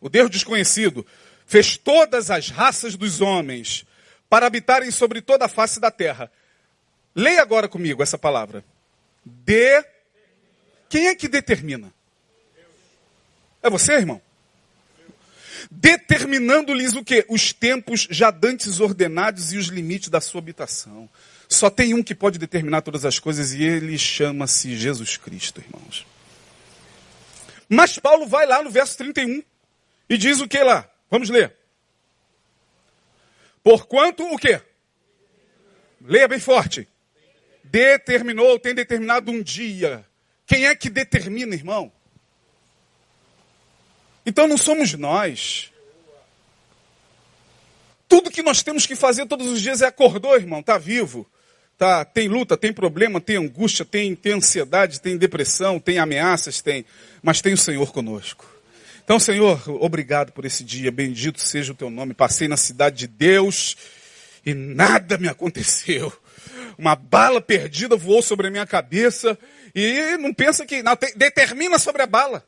o Deus desconhecido, fez todas as raças dos homens para habitarem sobre toda a face da terra. Leia agora comigo essa palavra. De. Quem é que determina? É você, irmão? Determinando-lhes o quê? Os tempos já dantes ordenados e os limites da sua habitação. Só tem um que pode determinar todas as coisas e ele chama-se Jesus Cristo, irmãos. Mas Paulo vai lá no verso 31 e diz o que lá? Vamos ler. Porquanto o quê? Leia bem forte. Determinou, tem determinado um dia. Quem é que determina, irmão? Então não somos nós. Tudo que nós temos que fazer todos os dias é acordou, irmão, tá vivo. Tá, tem luta, tem problema, tem angústia, tem, tem ansiedade, tem depressão, tem ameaças, tem, mas tem o Senhor conosco. Então, Senhor, obrigado por esse dia, bendito seja o teu nome. Passei na cidade de Deus e nada me aconteceu. Uma bala perdida voou sobre a minha cabeça e não pensa que, não, determina sobre a bala.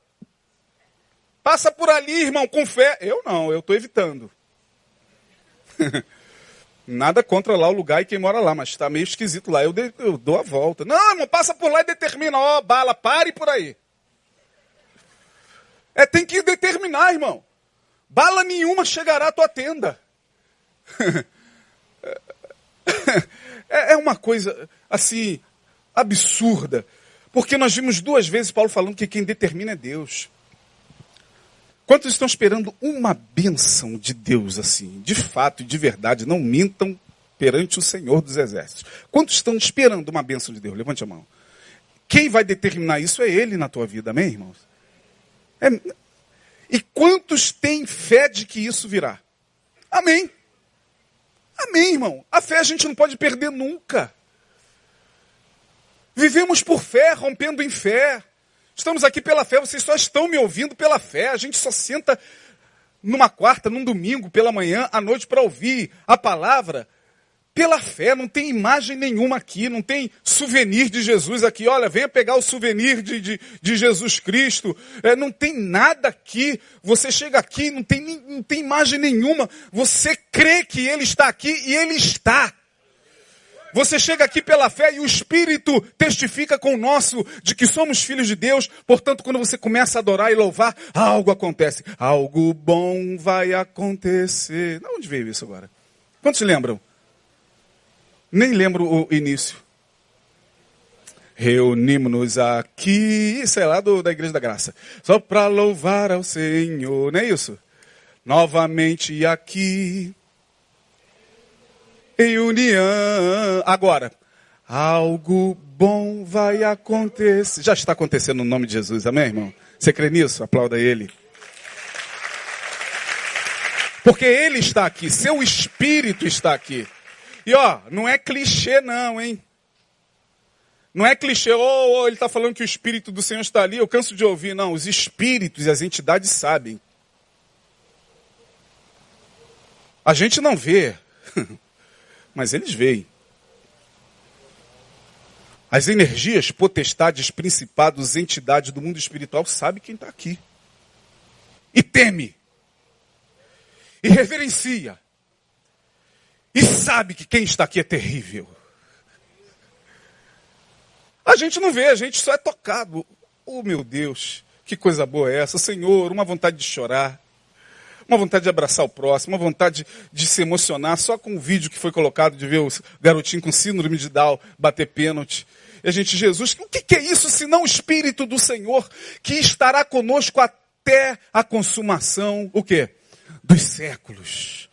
Passa por ali, irmão, com fé. Eu não, eu estou evitando. *laughs* Nada contra lá o lugar e quem mora lá, mas está meio esquisito lá. Eu, de, eu, dou a volta. Não, irmão, passa por lá e determina. Ó, oh, bala, pare por aí. É, tem que determinar, irmão. Bala nenhuma chegará à tua tenda. *laughs* é, é uma coisa, assim, absurda. Porque nós vimos duas vezes Paulo falando que quem determina é Deus. Quantos estão esperando uma bênção de Deus assim, de fato e de verdade, não mintam perante o Senhor dos Exércitos? Quantos estão esperando uma bênção de Deus? Levante a mão. Quem vai determinar isso é Ele na tua vida, amém, irmãos? É... E quantos têm fé de que isso virá? Amém. Amém, irmão. A fé a gente não pode perder nunca. Vivemos por fé, rompendo em fé. Estamos aqui pela fé, vocês só estão me ouvindo pela fé. A gente só senta numa quarta, num domingo, pela manhã, à noite, para ouvir a palavra pela fé. Não tem imagem nenhuma aqui, não tem souvenir de Jesus aqui. Olha, venha pegar o souvenir de, de, de Jesus Cristo. É, não tem nada aqui. Você chega aqui, não tem, não tem imagem nenhuma. Você crê que Ele está aqui e Ele está. Você chega aqui pela fé e o Espírito testifica com o nosso de que somos filhos de Deus. Portanto, quando você começa a adorar e louvar, algo acontece. Algo bom vai acontecer. De onde veio isso agora? Quantos lembram? Nem lembro o início. Reunimos-nos aqui, isso é lá do, da Igreja da Graça, só para louvar ao Senhor, não é isso? Novamente aqui, em união. Agora, algo bom vai acontecer. Já está acontecendo no nome de Jesus, amém, irmão? Você crê nisso? Aplauda ele. Porque ele está aqui, seu espírito está aqui. E ó, não é clichê não, hein? Não é clichê, oh, oh ele está falando que o Espírito do Senhor está ali, eu canso de ouvir. Não, os espíritos e as entidades sabem. A gente não vê. *laughs* mas eles veem. As energias, potestades, principados, entidades do mundo espiritual sabem quem está aqui. E teme. E reverencia. E sabe que quem está aqui é terrível. A gente não vê, a gente só é tocado. Oh meu Deus, que coisa boa é essa, Senhor, uma vontade de chorar uma vontade de abraçar o próximo, uma vontade de se emocionar só com o vídeo que foi colocado de ver o garotinho com síndrome de Down bater pênalti. E a gente, Jesus, o que, é isso senão o Espírito do Senhor que estará conosco até a consumação, o quê? Dos séculos.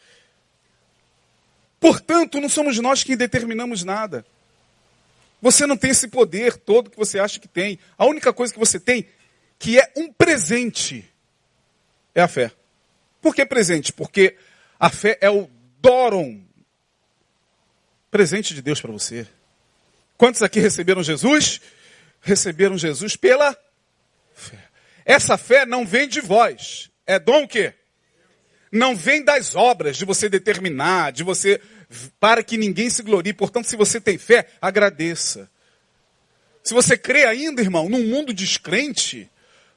Portanto, não somos nós que determinamos nada. Você não tem esse poder todo que você acha que tem. A única coisa que você tem, que é um presente, é a fé. Por que presente? Porque a fé é o doron, presente de Deus para você. Quantos aqui receberam Jesus? Receberam Jesus pela fé. Essa fé não vem de vós. É dom o quê? Não vem das obras, de você determinar, de você, para que ninguém se glorie. Portanto, se você tem fé, agradeça. Se você crê ainda, irmão, num mundo descrente,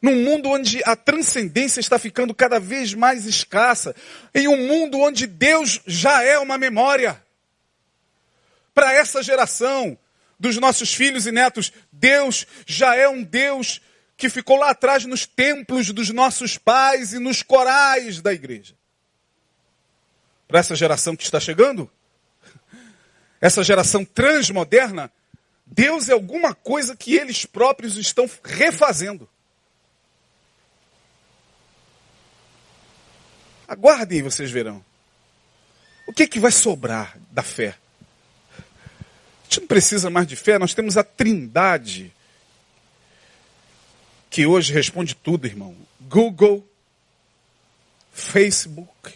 num mundo onde a transcendência está ficando cada vez mais escassa, em um mundo onde Deus já é uma memória. Para essa geração dos nossos filhos e netos, Deus já é um Deus que ficou lá atrás nos templos dos nossos pais e nos corais da igreja. Para essa geração que está chegando, essa geração transmoderna, Deus é alguma coisa que eles próprios estão refazendo. Aguardem, vocês verão. O que, que vai sobrar da fé? A gente não precisa mais de fé, nós temos a trindade que hoje responde tudo, irmão. Google, Facebook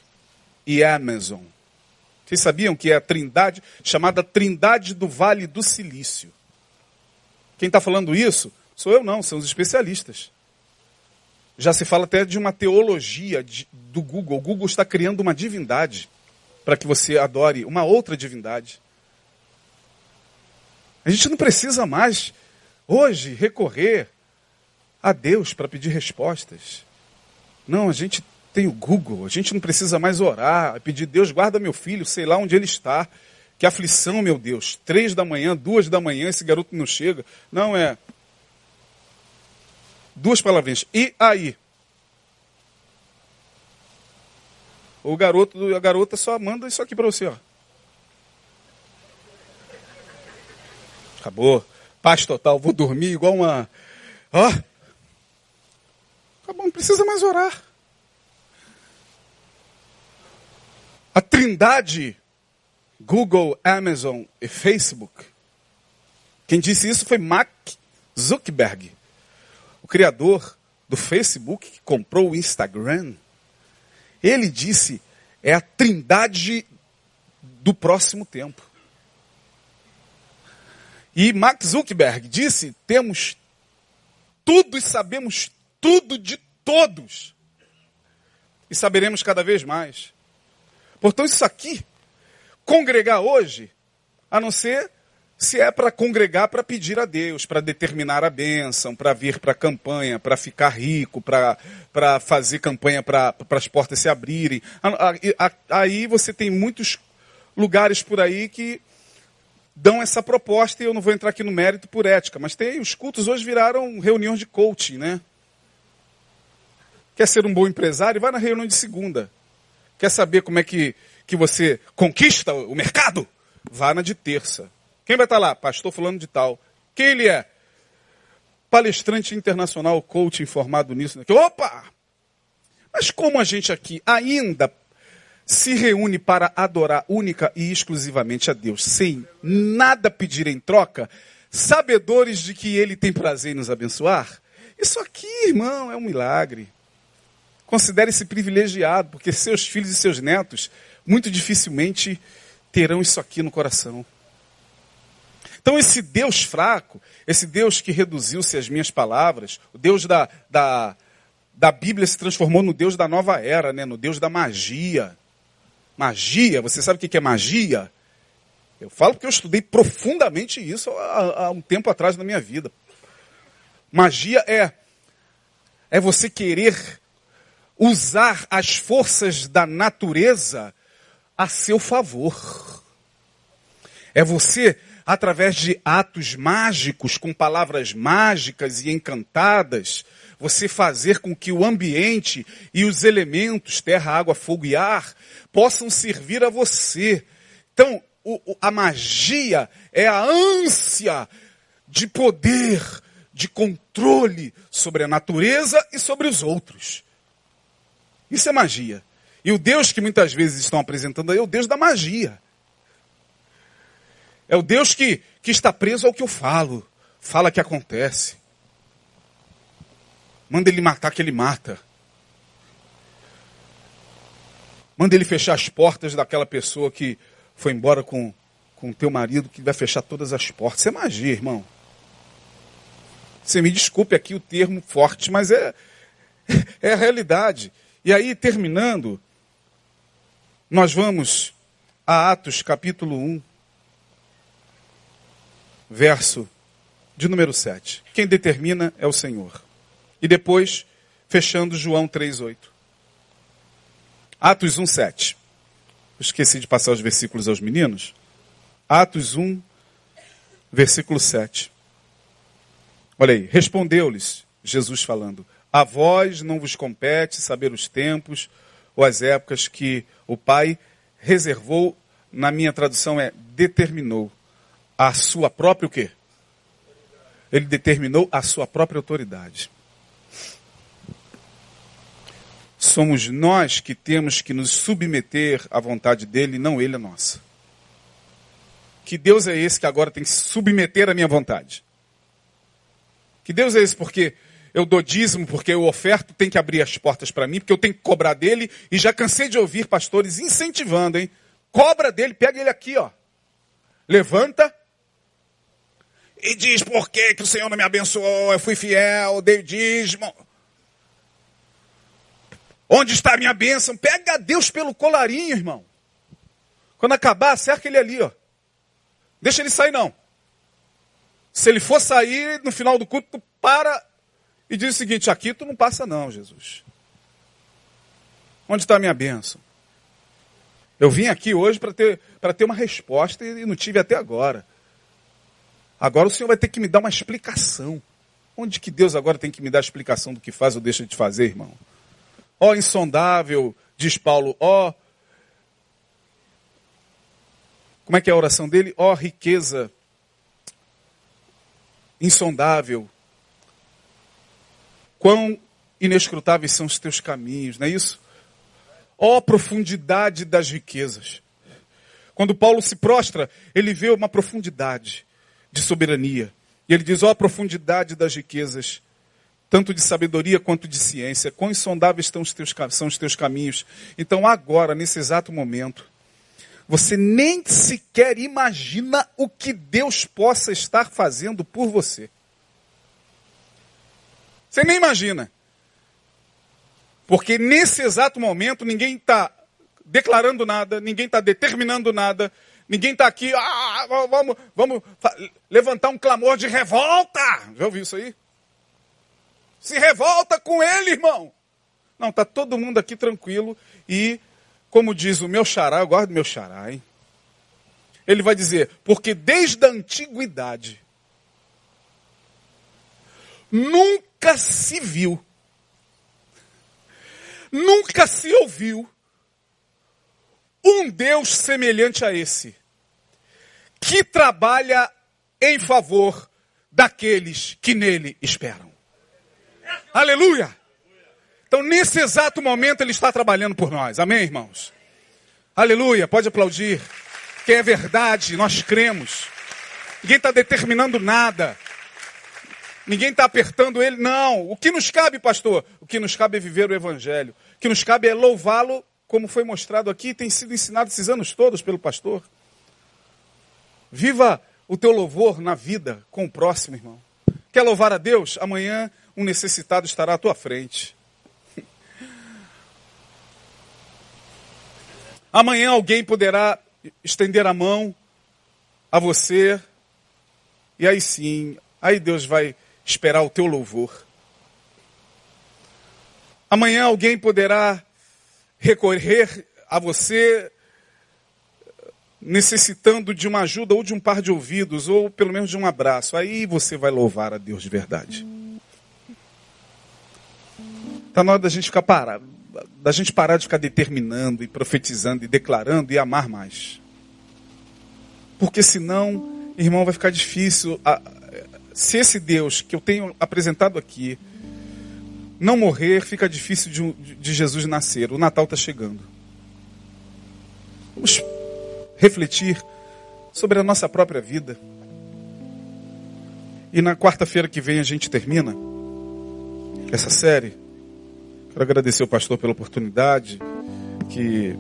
e Amazon. Vocês sabiam que é a trindade, chamada Trindade do Vale do Silício? Quem está falando isso sou eu não, são os especialistas. Já se fala até de uma teologia de, do Google. O Google está criando uma divindade para que você adore uma outra divindade. A gente não precisa mais, hoje, recorrer a Deus para pedir respostas. Não, a gente tem o Google, a gente não precisa mais orar, pedir, Deus, guarda meu filho, sei lá onde ele está. Que aflição, meu Deus. Três da manhã, duas da manhã, esse garoto não chega. Não, é. Duas palavrinhas. E aí? O garoto, a garota só manda isso aqui para você, ó. Acabou. Paz total, vou dormir igual uma. Ó. Acabou, não precisa mais orar. A trindade, Google, Amazon e Facebook. Quem disse isso foi Mark Zuckerberg, criador do Facebook, que comprou o Instagram. Ele disse, é a trindade do próximo tempo. E Mark Zuckerberg disse: temos tudo e sabemos tudo de todos. E saberemos cada vez mais. Portanto, isso aqui, congregar hoje, a não ser se é para congregar para pedir a Deus, para determinar a bênção, para vir para a campanha, para ficar rico, para fazer campanha para as portas se abrirem. Aí você tem muitos lugares por aí que dão essa proposta, e eu não vou entrar aqui no mérito por ética, mas tem, os cultos hoje viraram reuniões de coaching, né? Quer ser um bom empresário? Vai na reunião de segunda. Quer saber como é que, que você conquista o mercado? Vá na de terça. Quem vai estar lá? Pastor fulano de tal. Quem ele é? Palestrante internacional, coach informado nisso. Opa! Mas como a gente aqui ainda se reúne para adorar única e exclusivamente a Deus, sem nada pedir em troca, sabedores de que Ele tem prazer em nos abençoar, isso aqui, irmão, é um milagre. Considere-se privilegiado, porque seus filhos e seus netos muito dificilmente terão isso aqui no coração. Então, esse Deus fraco, esse Deus que reduziu-se às minhas palavras, o Deus da, da, da Bíblia se transformou no Deus da nova era, né? no Deus da magia. Magia, você sabe o que é magia? Eu falo porque eu estudei profundamente isso há, há um tempo atrás na minha vida. Magia é, é você querer usar as forças da natureza a seu favor. É você, através de atos mágicos, com palavras mágicas e encantadas, você fazer com que o ambiente e os elementos, terra, água, fogo e ar, possam servir a você. Então, o, a magia é a ânsia de poder, de controle sobre a natureza e sobre os outros. Isso é magia. E o Deus que muitas vezes estão apresentando aí é o Deus da magia. É o Deus que, que está preso ao que eu falo. Fala que acontece. Manda ele matar que ele mata. Manda ele fechar as portas daquela pessoa que foi embora com com teu marido que vai fechar todas as portas. Isso é magia, irmão. Você me desculpe aqui o termo forte, mas é, *laughs* é a realidade. E aí, terminando, nós vamos a Atos capítulo 1, verso de número 7. Quem determina é o Senhor. E depois, fechando João 3,8. Atos 1, 7. Esqueci de passar os versículos aos meninos. Atos 1, versículo 7. Olha aí. Respondeu-lhes Jesus falando: A vós não vos compete saber os tempos ou as épocas que o Pai reservou, na minha tradução é determinou a sua própria o quê? Ele determinou a sua própria autoridade. Somos nós que temos que nos submeter à vontade dele, não ele a nossa. Que Deus é esse que agora tem que submeter à minha vontade? Que Deus é esse porque eu dou dízimo, porque eu oferto, tem que abrir as portas para mim, porque eu tenho que cobrar dele, e já cansei de ouvir pastores incentivando, hein? Cobra dele, pega ele aqui, ó. Levanta e diz por que, que o Senhor não me abençoou, eu fui fiel, dei dízimo. Onde está a minha bênção? Pega Deus pelo colarinho, irmão. Quando acabar, cerca ele ali, ó. Deixa ele sair, não. Se ele for sair no final do culto, tu para e diz o seguinte: aqui tu não passa, não, Jesus. Onde está a minha bênção? Eu vim aqui hoje para ter, ter uma resposta e não tive até agora. Agora o Senhor vai ter que me dar uma explicação. Onde que Deus agora tem que me dar a explicação do que faz ou deixa de fazer, irmão? Ó insondável, diz Paulo, ó. Como é que é a oração dele? Ó riqueza insondável. Quão inescrutáveis são os teus caminhos, não é isso? Ó oh, profundidade das riquezas. Quando Paulo se prostra, ele vê uma profundidade de soberania. E ele diz: ó oh, profundidade das riquezas, tanto de sabedoria quanto de ciência. Quão insondáveis estão os teus, são os teus caminhos. Então, agora, nesse exato momento, você nem sequer imagina o que Deus possa estar fazendo por você. Você nem imagina. Porque nesse exato momento ninguém está declarando nada, ninguém está determinando nada, ninguém está aqui, ah, vamos, vamos levantar um clamor de revolta. Já ouviu isso aí? Se revolta com ele, irmão. Não, está todo mundo aqui tranquilo e como diz o meu xará, eu gosto do meu xará, hein? Ele vai dizer, porque desde a antiguidade nunca se viu, nunca se ouviu um Deus semelhante a esse, que trabalha em favor daqueles que nele esperam. Aleluia! Então, nesse exato momento, Ele está trabalhando por nós. Amém, irmãos? Aleluia, pode aplaudir. Que é verdade, nós cremos. Ninguém está determinando nada. Ninguém está apertando ele. Não. O que nos cabe, pastor? O que nos cabe é viver o Evangelho. O que nos cabe é louvá-lo, como foi mostrado aqui tem sido ensinado esses anos todos pelo pastor. Viva o teu louvor na vida com o próximo, irmão. Quer louvar a Deus? Amanhã um necessitado estará à tua frente. *laughs* Amanhã alguém poderá estender a mão a você, e aí sim, aí Deus vai esperar o teu louvor. Amanhã alguém poderá recorrer a você necessitando de uma ajuda ou de um par de ouvidos, ou pelo menos de um abraço. Aí você vai louvar a Deus de verdade. Está na hora da gente ficar parado da gente parar de ficar determinando e profetizando e declarando e amar mais. Porque senão, irmão, vai ficar difícil. se esse Deus que eu tenho apresentado aqui não morrer, fica difícil de, de Jesus nascer. O Natal está chegando. Refletir sobre a nossa própria vida. E na quarta-feira que vem a gente termina essa série Quero agradecer ao pastor pela oportunidade que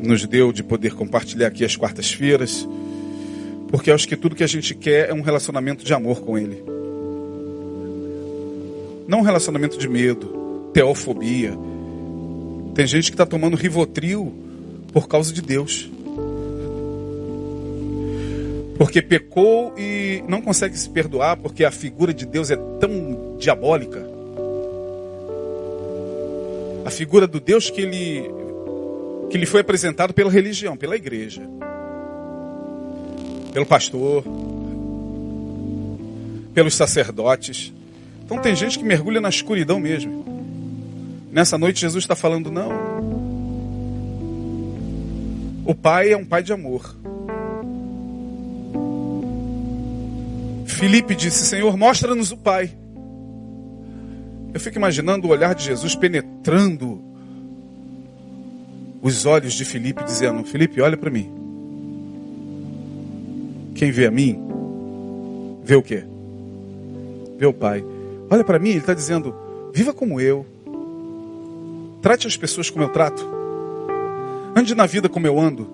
nos deu de poder compartilhar aqui as quartas-feiras, porque acho que tudo que a gente quer é um relacionamento de amor com Ele. Não um relacionamento de medo, teofobia. Tem gente que está tomando rivotril por causa de Deus. Porque pecou e não consegue se perdoar porque a figura de Deus é tão diabólica a figura do Deus que ele, que lhe foi apresentado pela religião, pela igreja, pelo pastor, pelos sacerdotes. Então tem gente que mergulha na escuridão mesmo. Nessa noite Jesus está falando, não. O pai é um pai de amor. Filipe disse, Senhor, mostra-nos o pai. Eu fico imaginando o olhar de Jesus penetrando os olhos de Filipe, dizendo: Filipe, olha para mim. Quem vê a mim, vê o quê? Vê o Pai. Olha para mim, ele está dizendo: viva como eu. Trate as pessoas como eu trato. Ande na vida como eu ando.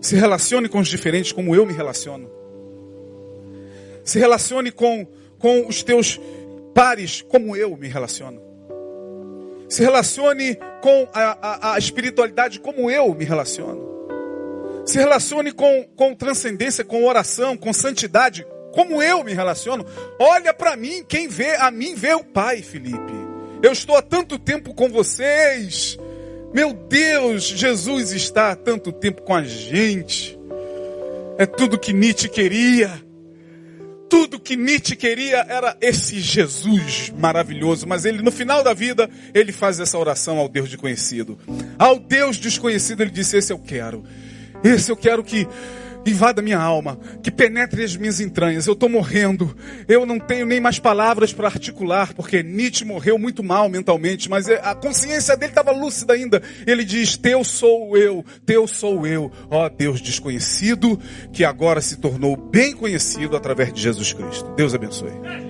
Se relacione com os diferentes como eu me relaciono. Se relacione com, com os teus pares como eu me relaciono. Se relacione com a, a, a espiritualidade como eu me relaciono. Se relacione com, com transcendência, com oração, com santidade, como eu me relaciono. Olha para mim, quem vê a mim vê o Pai, Felipe. Eu estou há tanto tempo com vocês. Meu Deus, Jesus está há tanto tempo com a gente. É tudo que Nietzsche queria. Tudo que Nietzsche queria era esse Jesus maravilhoso, mas ele no final da vida, ele faz essa oração ao Deus desconhecido. Ao Deus desconhecido ele disse: "Esse eu quero. Esse eu quero que invada minha alma, que penetre as minhas entranhas. Eu estou morrendo, eu não tenho nem mais palavras para articular, porque Nietzsche morreu muito mal mentalmente, mas a consciência dele estava lúcida ainda. Ele diz: Teu sou eu, teu sou eu, ó Deus desconhecido, que agora se tornou bem conhecido através de Jesus Cristo. Deus abençoe.